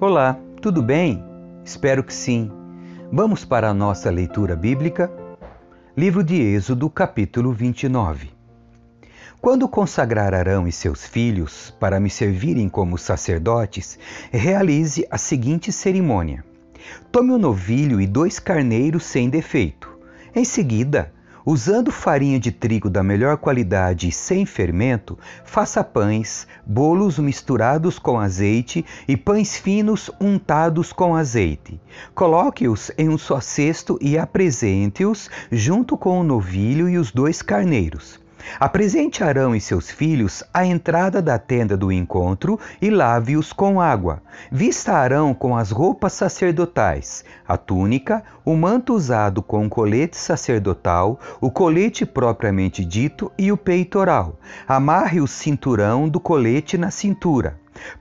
Olá, tudo bem? Espero que sim. Vamos para a nossa leitura bíblica? Livro de Êxodo, capítulo 29. Quando consagrar Arão e seus filhos para me servirem como sacerdotes, realize a seguinte cerimônia: tome um novilho e dois carneiros sem defeito. Em seguida, Usando farinha de trigo da melhor qualidade e sem fermento, faça pães, bolos misturados com azeite e pães finos untados com azeite. Coloque-os em um só cesto e apresente-os junto com o novilho e os dois carneiros. Apresente Arão e seus filhos à entrada da tenda do encontro e lave-os com água. Vista Arão com as roupas sacerdotais, a túnica, o manto usado com o colete sacerdotal, o colete propriamente dito e o peitoral. Amarre o cinturão do colete na cintura.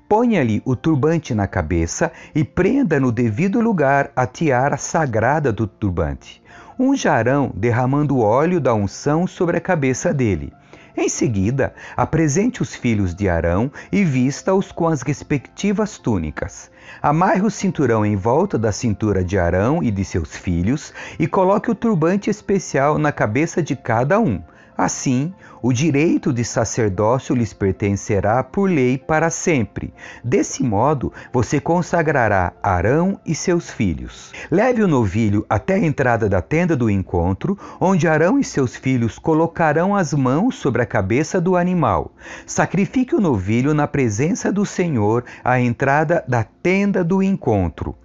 Ponha-lhe o turbante na cabeça e prenda no devido lugar a tiara sagrada do turbante um jarão derramando óleo da unção sobre a cabeça dele. Em seguida, apresente os filhos de Arão e vista-os com as respectivas túnicas. Amarre o cinturão em volta da cintura de Arão e de seus filhos e coloque o turbante especial na cabeça de cada um. Assim, o direito de sacerdócio lhes pertencerá por lei para sempre. Desse modo, você consagrará Arão e seus filhos. Leve o novilho até a entrada da tenda do encontro, onde Arão e seus filhos colocarão as mãos sobre a cabeça do animal. Sacrifique o novilho na presença do Senhor à entrada da tenda do encontro.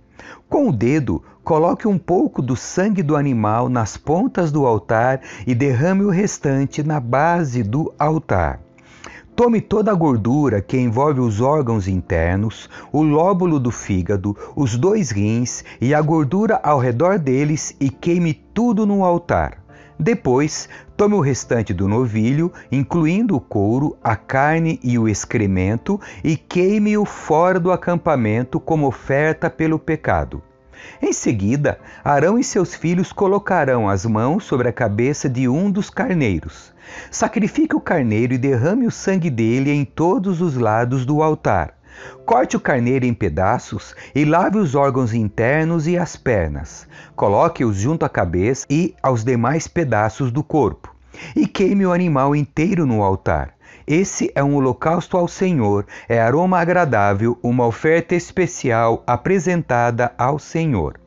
Com o dedo, coloque um pouco do sangue do animal nas pontas do altar e derrame o restante na base do altar. Tome toda a gordura que envolve os órgãos internos, o lóbulo do fígado, os dois rins e a gordura ao redor deles e queime tudo no altar. Depois, tome o restante do novilho, incluindo o couro, a carne e o excremento, e queime-o fora do acampamento como oferta pelo pecado. Em seguida, Arão e seus filhos colocarão as mãos sobre a cabeça de um dos carneiros. Sacrifique o carneiro e derrame o sangue dele em todos os lados do altar. Corte o carneiro em pedaços e lave os órgãos internos e as pernas. Coloque-os junto à cabeça e aos demais pedaços do corpo. E queime o animal inteiro no altar. Esse é um holocausto ao Senhor, é aroma agradável, uma oferta especial apresentada ao Senhor.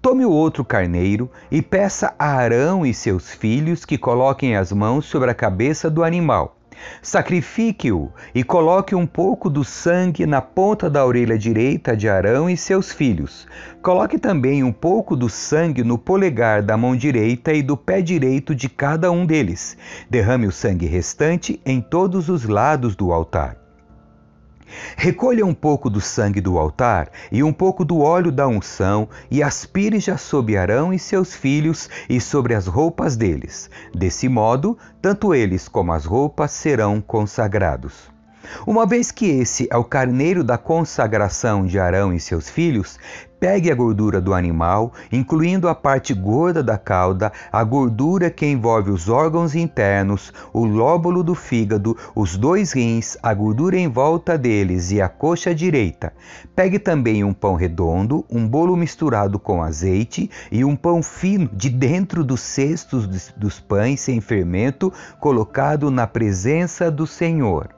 Tome o outro carneiro e peça a Arão e seus filhos que coloquem as mãos sobre a cabeça do animal. Sacrifique-o e coloque um pouco do sangue na ponta da orelha direita de Arão e seus filhos. Coloque também um pouco do sangue no polegar da mão direita e do pé direito de cada um deles. Derrame o sangue restante em todos os lados do altar. Recolha um pouco do sangue do altar e um pouco do óleo da unção e aspire-já sobre Arão e seus filhos e sobre as roupas deles. Desse modo, tanto eles como as roupas serão consagrados. Uma vez que esse é o carneiro da consagração de Arão e seus filhos, pegue a gordura do animal, incluindo a parte gorda da cauda, a gordura que envolve os órgãos internos, o lóbulo do fígado, os dois rins, a gordura em volta deles e a coxa direita. Pegue também um pão redondo, um bolo misturado com azeite e um pão fino de dentro dos cestos dos pães sem fermento, colocado na presença do Senhor.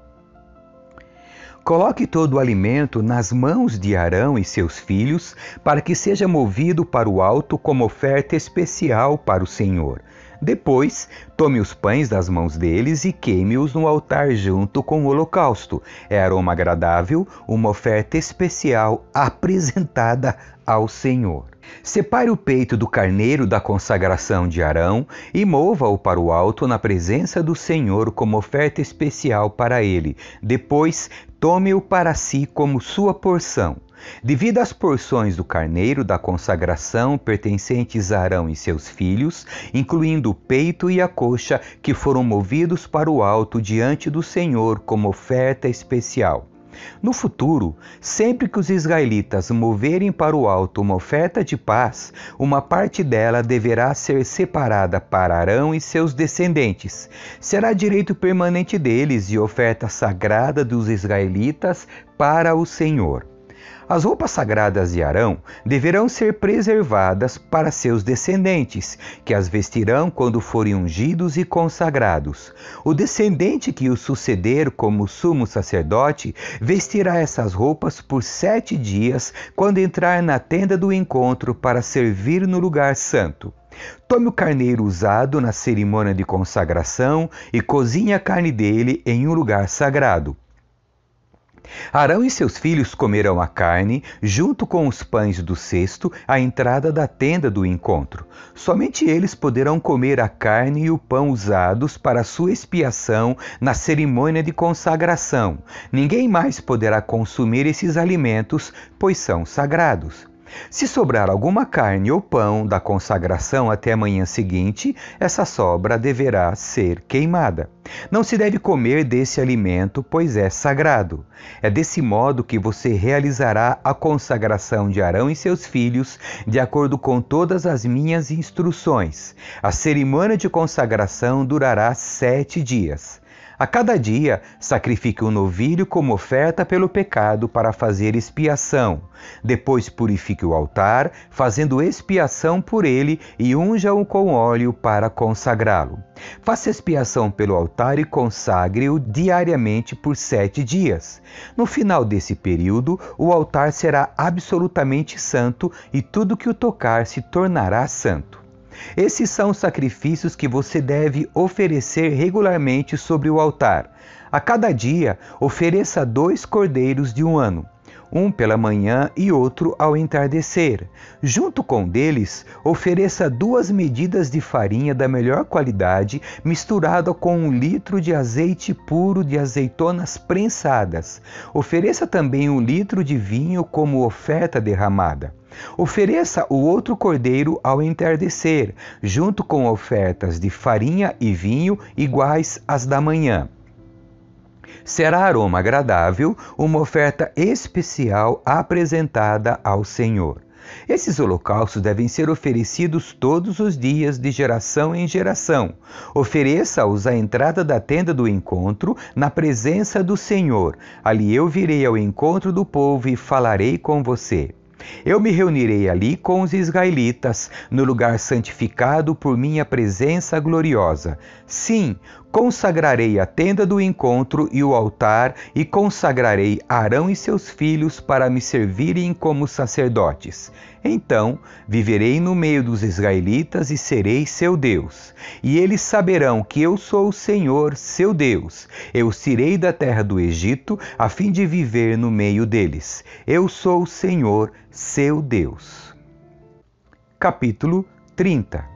Coloque todo o alimento nas mãos de Arão e seus filhos, para que seja movido para o alto como oferta especial para o Senhor. Depois, tome os pães das mãos deles e queime-os no altar junto com o holocausto. É aroma agradável, uma oferta especial apresentada ao Senhor. Separe o peito do carneiro da consagração de Arão e mova-o para o alto na presença do Senhor como oferta especial para ele. Depois, tome-o para si como sua porção. Divida as porções do carneiro da consagração pertencentes a Arão e seus filhos, incluindo o peito e a coxa, que foram movidos para o alto diante do Senhor como oferta especial. No futuro, sempre que os israelitas moverem para o alto uma oferta de paz, uma parte dela deverá ser separada para Arão e seus descendentes. Será direito permanente deles e oferta sagrada dos israelitas para o Senhor. As roupas sagradas de Arão deverão ser preservadas para seus descendentes, que as vestirão quando forem ungidos e consagrados. O descendente que o suceder como sumo sacerdote vestirá essas roupas por sete dias, quando entrar na tenda do encontro para servir no lugar santo. Tome o carneiro usado na cerimônia de consagração e cozinhe a carne dele em um lugar sagrado. Arão e seus filhos comerão a carne, junto com os pães do cesto, à entrada da tenda do encontro. Somente eles poderão comer a carne e o pão usados para sua expiação na cerimônia de consagração. Ninguém mais poderá consumir esses alimentos, pois são sagrados. Se sobrar alguma carne ou pão da consagração até a manhã seguinte, essa sobra deverá ser queimada. Não se deve comer desse alimento, pois é sagrado. É desse modo que você realizará a consagração de Arão e seus filhos, de acordo com todas as minhas instruções. A cerimônia de consagração durará sete dias. A cada dia, sacrifique um novilho como oferta pelo pecado para fazer expiação. Depois purifique o altar, fazendo expiação por ele e unja-o com óleo para consagrá-lo. Faça expiação pelo altar e consagre-o diariamente por sete dias. No final desse período, o altar será absolutamente santo e tudo que o tocar se tornará santo. Esses são os sacrifícios que você deve oferecer regularmente sobre o altar. A cada dia, ofereça dois cordeiros de um ano um pela manhã e outro ao entardecer. Junto com deles, ofereça duas medidas de farinha da melhor qualidade, misturada com um litro de azeite puro de azeitonas prensadas. Ofereça também um litro de vinho como oferta derramada. Ofereça o outro cordeiro ao entardecer, junto com ofertas de farinha e vinho iguais às da manhã. Será aroma agradável, uma oferta especial apresentada ao Senhor. Esses holocaustos devem ser oferecidos todos os dias, de geração em geração. Ofereça-os à entrada da tenda do encontro, na presença do Senhor. Ali eu virei ao encontro do povo e falarei com você. Eu me reunirei ali com os israelitas, no lugar santificado por minha presença gloriosa. Sim, consagrarei a tenda do encontro e o altar, e consagrarei Arão e seus filhos para me servirem como sacerdotes. Então viverei no meio dos israelitas e serei seu Deus. E eles saberão que eu sou o Senhor, seu Deus. Eu tirei da terra do Egito, a fim de viver no meio deles. Eu sou o Senhor, seu Deus. Capítulo 30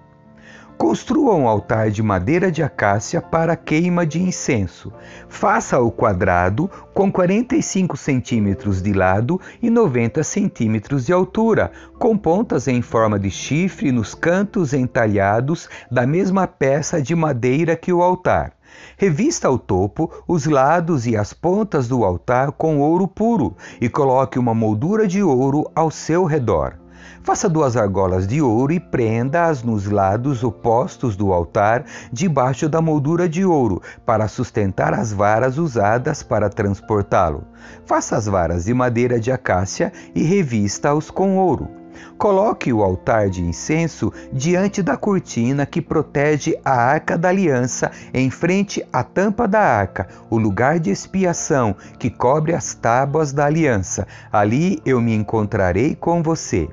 Construa um altar de madeira de acácia para queima de incenso. Faça-o quadrado com 45 centímetros de lado e 90 centímetros de altura, com pontas em forma de chifre nos cantos entalhados da mesma peça de madeira que o altar. Revista o topo, os lados e as pontas do altar com ouro puro e coloque uma moldura de ouro ao seu redor. Faça duas argolas de ouro e prenda-as nos lados opostos do altar, debaixo da moldura de ouro, para sustentar as varas usadas para transportá-lo. Faça as varas de madeira de acácia e revista-os com ouro. Coloque o altar de incenso diante da cortina que protege a arca da aliança, em frente à tampa da arca, o lugar de expiação que cobre as tábuas da aliança. Ali eu me encontrarei com você.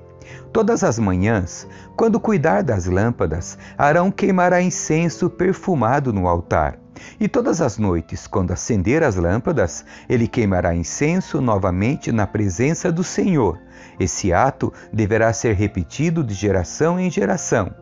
Todas as manhãs, quando cuidar das lâmpadas, Arão queimará incenso perfumado no altar. E todas as noites, quando acender as lâmpadas, ele queimará incenso novamente na presença do Senhor. Esse ato deverá ser repetido de geração em geração.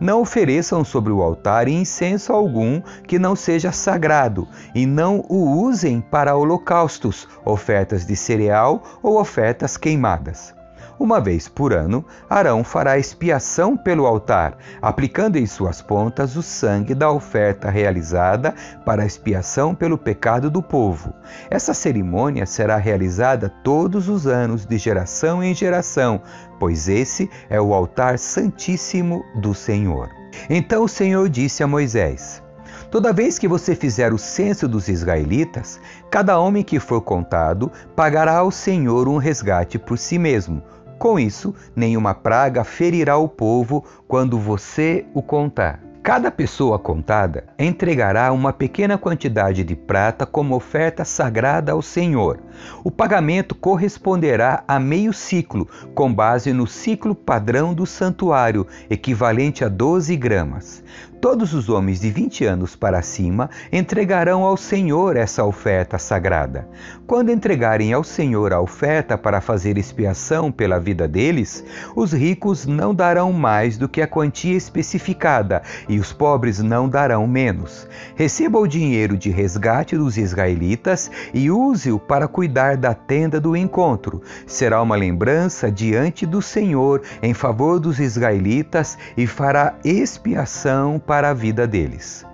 Não ofereçam sobre o altar incenso algum que não seja sagrado, e não o usem para holocaustos, ofertas de cereal ou ofertas queimadas. Uma vez por ano, Arão fará expiação pelo altar, aplicando em suas pontas o sangue da oferta realizada para expiação pelo pecado do povo. Essa cerimônia será realizada todos os anos, de geração em geração, pois esse é o altar santíssimo do Senhor. Então o Senhor disse a Moisés: Toda vez que você fizer o censo dos israelitas, cada homem que for contado pagará ao Senhor um resgate por si mesmo. Com isso, nenhuma praga ferirá o povo quando você o contar. Cada pessoa contada entregará uma pequena quantidade de prata como oferta sagrada ao Senhor. O pagamento corresponderá a meio ciclo, com base no ciclo padrão do santuário, equivalente a 12 gramas. Todos os homens de 20 anos para cima entregarão ao Senhor essa oferta sagrada. Quando entregarem ao Senhor a oferta para fazer expiação pela vida deles, os ricos não darão mais do que a quantia especificada e os pobres não darão menos. Receba o dinheiro de resgate dos israelitas e use-o para cuidar da tenda do encontro. Será uma lembrança diante do Senhor em favor dos israelitas e fará expiação para a vida deles.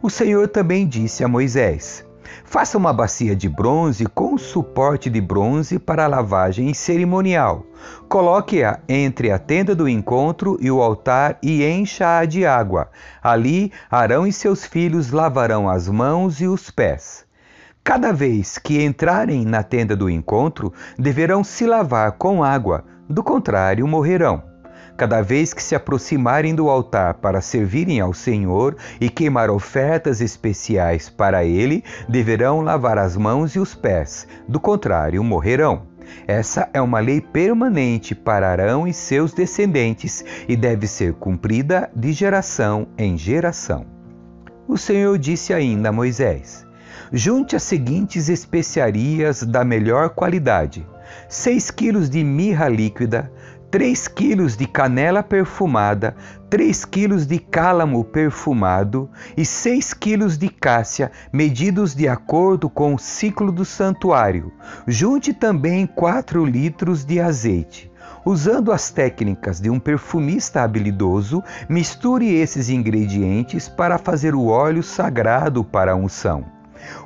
O Senhor também disse a Moisés: Faça uma bacia de bronze com suporte de bronze para a lavagem cerimonial. Coloque-a entre a tenda do encontro e o altar e encha-a de água. Ali, Arão e seus filhos lavarão as mãos e os pés. Cada vez que entrarem na tenda do encontro, deverão se lavar com água, do contrário, morrerão. Cada vez que se aproximarem do altar para servirem ao Senhor e queimar ofertas especiais para Ele, deverão lavar as mãos e os pés, do contrário, morrerão. Essa é uma lei permanente para Arão e seus descendentes e deve ser cumprida de geração em geração. O Senhor disse ainda a Moisés: Junte as seguintes especiarias da melhor qualidade: 6 quilos de mirra líquida, 3 quilos de canela perfumada, 3 quilos de cálamo perfumado e 6 quilos de cássia, medidos de acordo com o ciclo do santuário. Junte também 4 litros de azeite. Usando as técnicas de um perfumista habilidoso, misture esses ingredientes para fazer o óleo sagrado para a unção.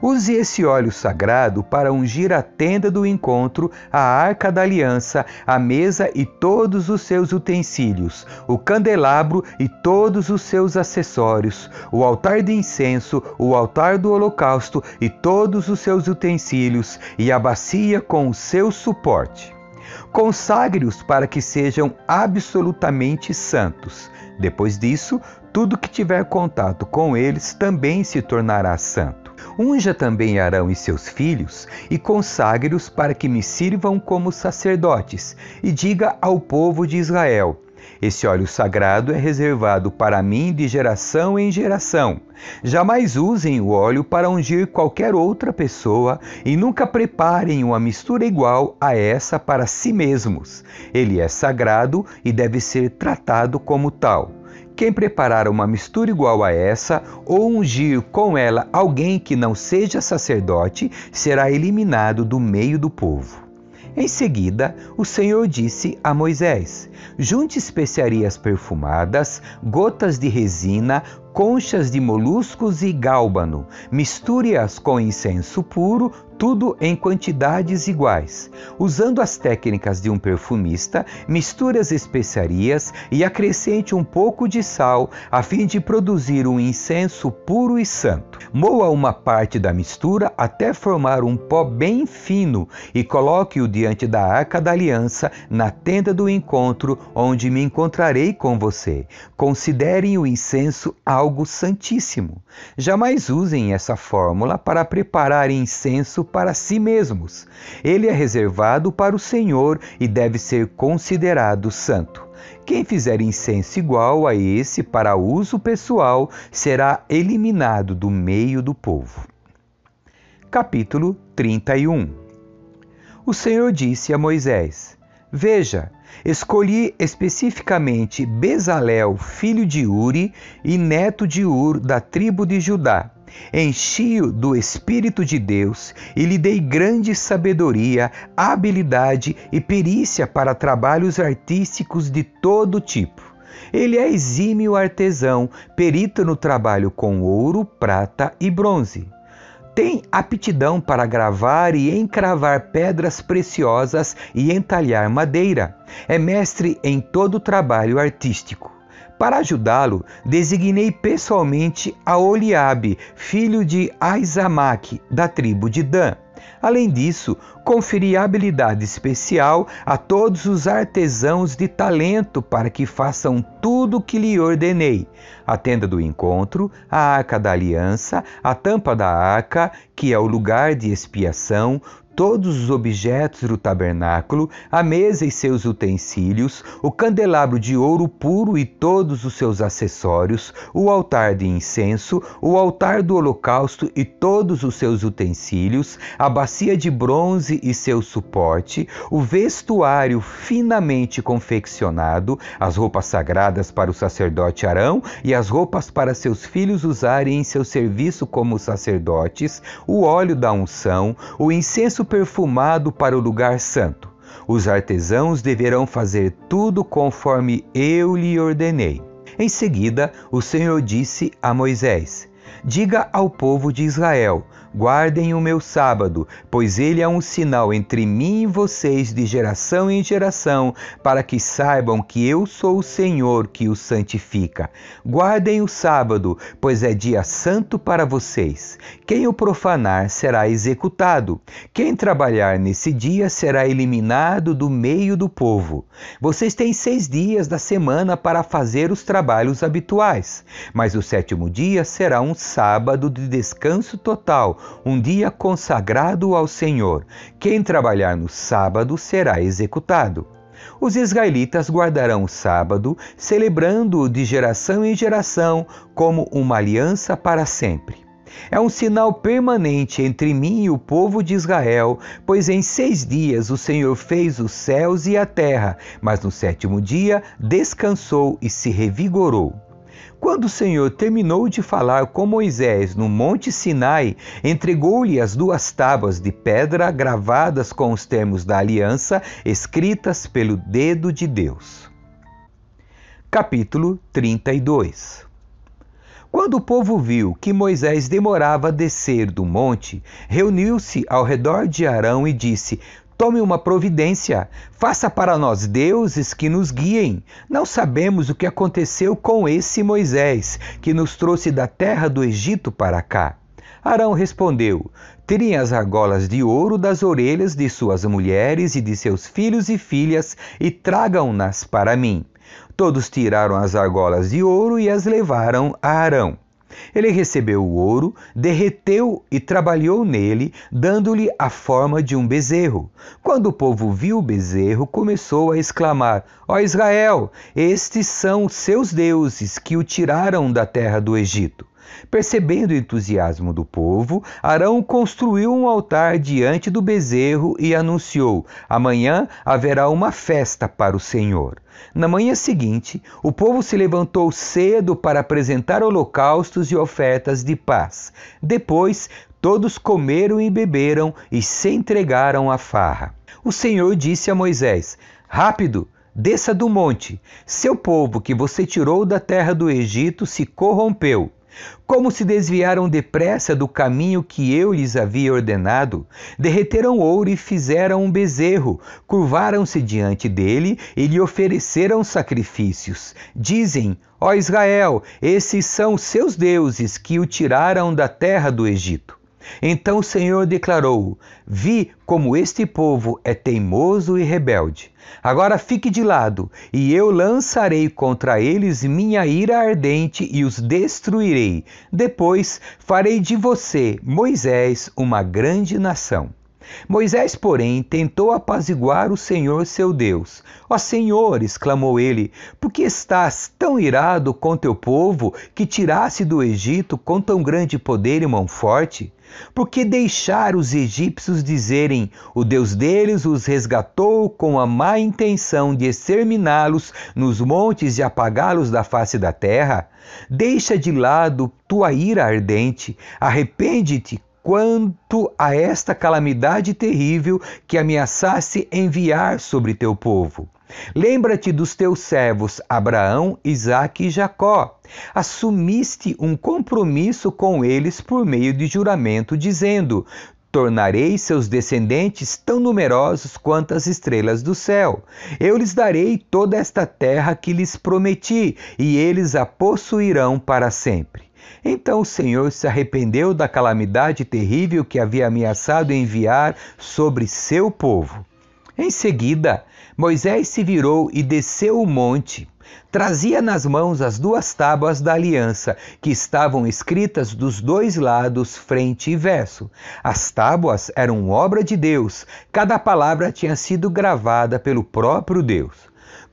Use esse óleo sagrado para ungir a tenda do encontro, a arca da aliança, a mesa e todos os seus utensílios, o candelabro e todos os seus acessórios, o altar de incenso, o altar do holocausto e todos os seus utensílios, e a bacia com o seu suporte. Consagre-os para que sejam absolutamente santos. Depois disso, tudo que tiver contato com eles também se tornará santo. Unja também Arão e seus filhos e consagre-os para que me sirvam como sacerdotes, e diga ao povo de Israel: esse óleo sagrado é reservado para mim de geração em geração. Jamais usem o óleo para ungir qualquer outra pessoa e nunca preparem uma mistura igual a essa para si mesmos. Ele é sagrado e deve ser tratado como tal. Quem preparar uma mistura igual a essa ou ungir com ela alguém que não seja sacerdote será eliminado do meio do povo. Em seguida, o Senhor disse a Moisés: Junte especiarias perfumadas, gotas de resina, conchas de moluscos e gálbano. Misture-as com incenso puro, tudo em quantidades iguais. Usando as técnicas de um perfumista, misture as especiarias e acrescente um pouco de sal a fim de produzir um incenso puro e santo. Moa uma parte da mistura até formar um pó bem fino e coloque-o diante da arca da aliança na tenda do encontro, onde me encontrarei com você. Considerem o incenso algo santíssimo. Jamais usem essa fórmula para preparar incenso para si mesmos. Ele é reservado para o Senhor e deve ser considerado santo. Quem fizer incenso igual a esse para uso pessoal será eliminado do meio do povo. Capítulo 31 O Senhor disse a Moisés: Veja, escolhi especificamente Bezalel, filho de Uri e neto de Ur, da tribo de Judá Enchi-o do Espírito de Deus e lhe dei grande sabedoria, habilidade e perícia para trabalhos artísticos de todo tipo. Ele é exímio artesão, perito no trabalho com ouro, prata e bronze. Tem aptidão para gravar e encravar pedras preciosas e entalhar madeira. É mestre em todo trabalho artístico Para ajudá-lo, designei pessoalmente a Oliabe, filho de Aizamaque, da tribo de Dan. Além disso, conferi habilidade especial a todos os artesãos de talento para que façam tudo o que lhe ordenei: a tenda do encontro, a arca da aliança, a tampa da arca, que é o lugar de expiação, todos os objetos do tabernáculo, a mesa e seus utensílios, o candelabro de ouro puro e todos os seus acessórios, o altar de incenso, o altar do holocausto e todos os seus utensílios, a bacia de bronze e seu suporte, o vestuário finamente confeccionado, as roupas sagradas para o sacerdote Arão e as roupas para seus filhos usarem em seu serviço como sacerdotes, o óleo da unção, o incenso perfumado para o lugar santo. Os artesãos deverão fazer tudo conforme eu lhe ordenei. Em seguida, o Senhor disse a Moisés: Diga ao povo de Israel: Guardem o meu sábado, pois ele é um sinal entre mim e vocês de geração em geração, para que saibam que eu sou o Senhor que os santifica. Guardem o sábado, pois é dia santo para vocês. Quem o profanar será executado. Quem trabalhar nesse dia será eliminado do meio do povo. Vocês têm seis dias da semana para fazer os trabalhos habituais, mas o sétimo dia será um sábado de descanso total um dia consagrado ao Senhor. Quem trabalhar no sábado será executado. Os israelitas guardarão o sábado, celebrando-o de geração em geração como uma aliança para sempre. É um sinal permanente entre mim e o povo de Israel, pois em seis dias o Senhor fez os céus e a terra, mas no sétimo dia descansou e se revigorou. Quando o Senhor terminou de falar com Moisés no Monte Sinai, entregou-lhe as duas tábuas de pedra gravadas com os termos da aliança, escritas pelo dedo de Deus. Capítulo 32 Quando o povo viu que Moisés demorava a descer do monte, reuniu-se ao redor de Arão e disse: Tome uma providência, faça para nós deuses que nos guiem. Não sabemos o que aconteceu com esse Moisés, que nos trouxe da terra do Egito para cá. Arão respondeu: Tirem as argolas de ouro das orelhas de suas mulheres e de seus filhos e filhas e tragam-nas para mim. Todos tiraram as argolas de ouro e as levaram a Arão. Ele recebeu o ouro, derreteu e trabalhou nele, dando-lhe a forma de um bezerro. Quando o povo viu o bezerro, começou a exclamar: Ó Israel, estes são seus deuses que o tiraram da terra do Egito. Percebendo o entusiasmo do povo, Arão construiu um altar diante do bezerro e anunciou: Amanhã haverá uma festa para o Senhor. Na manhã seguinte, o povo se levantou cedo para apresentar holocaustos e ofertas de paz. Depois, todos comeram e beberam e se entregaram à farra. O Senhor disse a Moisés: Rápido! Desça do monte. Seu povo que você tirou da terra do Egito se corrompeu. Como se desviaram depressa do caminho que eu lhes havia ordenado, derreteram ouro e fizeram um bezerro, curvaram-se diante dele e lhe ofereceram sacrifícios. Dizem: Ó Israel, esses são seus deuses que o tiraram da terra do Egito. Então o Senhor declarou: Vi como este povo é teimoso e rebelde. Agora fique de lado, e eu lançarei contra eles minha ira ardente e os destruirei. Depois farei de você, Moisés, uma grande nação. Moisés, porém, tentou apaziguar o Senhor seu Deus. Ó Senhor, exclamou ele, por que estás tão irado com teu povo que tirasse do Egito com tão grande poder e mão forte? Por que deixar os egípcios dizerem: o Deus deles os resgatou com a má intenção de exterminá-los nos montes e apagá-los da face da terra? Deixa de lado tua ira ardente, arrepende-te, quanto a esta calamidade terrível que ameaçasse enviar sobre teu povo. Lembra-te dos teus servos Abraão, Isaque e Jacó. Assumiste um compromisso com eles por meio de juramento, dizendo: tornarei seus descendentes tão numerosos quanto as estrelas do céu. Eu lhes darei toda esta terra que lhes prometi, e eles a possuirão para sempre. Então o Senhor se arrependeu da calamidade terrível que havia ameaçado enviar sobre seu povo. Em seguida, Moisés se virou e desceu o monte. Trazia nas mãos as duas tábuas da aliança, que estavam escritas dos dois lados, frente e verso. As tábuas eram obra de Deus, cada palavra tinha sido gravada pelo próprio Deus.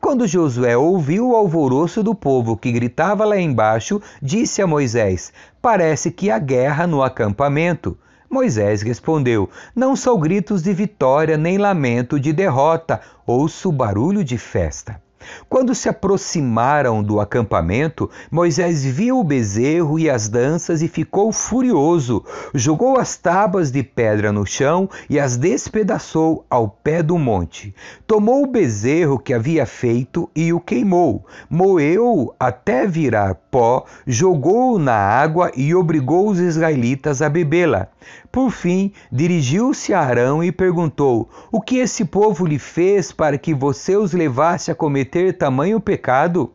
Quando Josué ouviu o alvoroço do povo que gritava lá embaixo, disse a Moisés: Parece que há guerra no acampamento. Moisés respondeu: Não são gritos de vitória nem lamento de derrota, ouço barulho de festa. Quando se aproximaram do acampamento, Moisés viu o bezerro e as danças e ficou furioso. Jogou as tábuas de pedra no chão e as despedaçou ao pé do monte. Tomou o bezerro que havia feito e o queimou. Moeu-o até virar pó, jogou-o na água e obrigou os israelitas a bebê-la. Por fim, dirigiu-se a Arão e perguntou: O que esse povo lhe fez para que você os levasse a cometer tamanho pecado?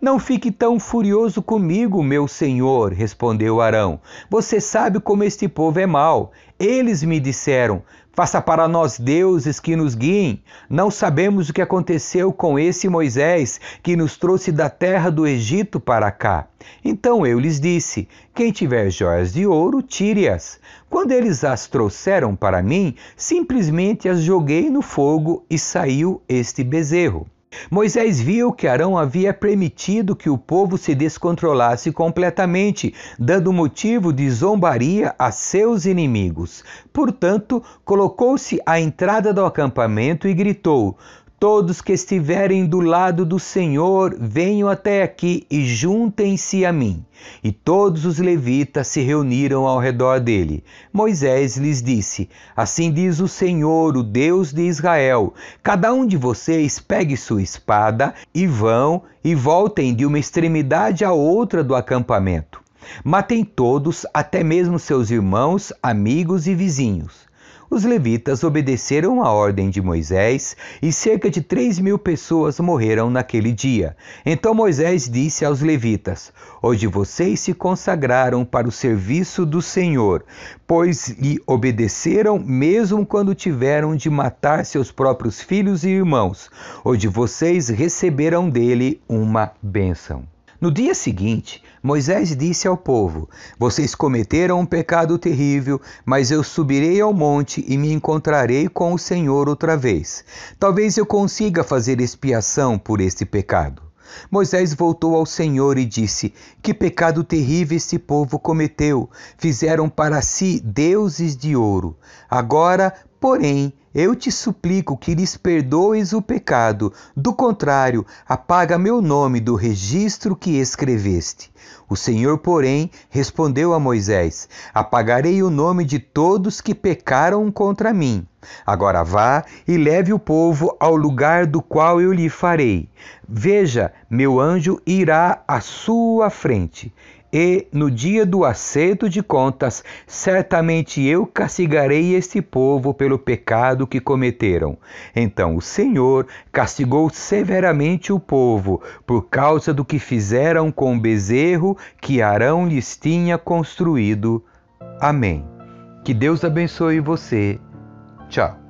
Não fique tão furioso comigo, meu senhor, respondeu Arão. Você sabe como este povo é mau. Eles me disseram: Faça para nós deuses que nos guiem. Não sabemos o que aconteceu com esse Moisés que nos trouxe da terra do Egito para cá. Então eu lhes disse: Quem tiver joias de ouro, tire-as. Quando eles as trouxeram para mim, simplesmente as joguei no fogo e saiu este bezerro. Moisés viu que Arão havia permitido que o povo se descontrolasse completamente, dando motivo de zombaria a seus inimigos. Portanto, colocou-se à entrada do acampamento e gritou: Todos que estiverem do lado do Senhor, venham até aqui e juntem-se a mim. E todos os levitas se reuniram ao redor dele. Moisés lhes disse: Assim diz o Senhor, o Deus de Israel: Cada um de vocês pegue sua espada e vão e voltem de uma extremidade à outra do acampamento. Matem todos, até mesmo seus irmãos, amigos e vizinhos. Os levitas obedeceram a ordem de Moisés e cerca de três mil pessoas morreram naquele dia. Então Moisés disse aos levitas: Hoje vocês se consagraram para o serviço do Senhor, pois lhe obedeceram mesmo quando tiveram de matar seus próprios filhos e irmãos. Hoje vocês receberão dele uma bênção. No dia seguinte, Moisés disse ao povo: Vocês cometeram um pecado terrível, mas eu subirei ao monte e me encontrarei com o Senhor outra vez. Talvez eu consiga fazer expiação por este pecado. Moisés voltou ao Senhor e disse: Que pecado terrível este povo cometeu! Fizeram para si deuses de ouro. Agora, porém, eu te suplico que lhes perdoes o pecado, do contrário, apaga meu nome do registro que escreveste. O Senhor, porém, respondeu a Moisés: Apagarei o nome de todos que pecaram contra mim. Agora vá e leve o povo ao lugar do qual eu lhe farei. Veja, meu anjo irá à sua frente e no dia do acerto de contas, certamente eu castigarei este povo pelo pecado que cometeram. Então o Senhor castigou severamente o povo por causa do que fizeram com o bezerro que Arão lhes tinha construído. Amém. Que Deus abençoe você. Tchau.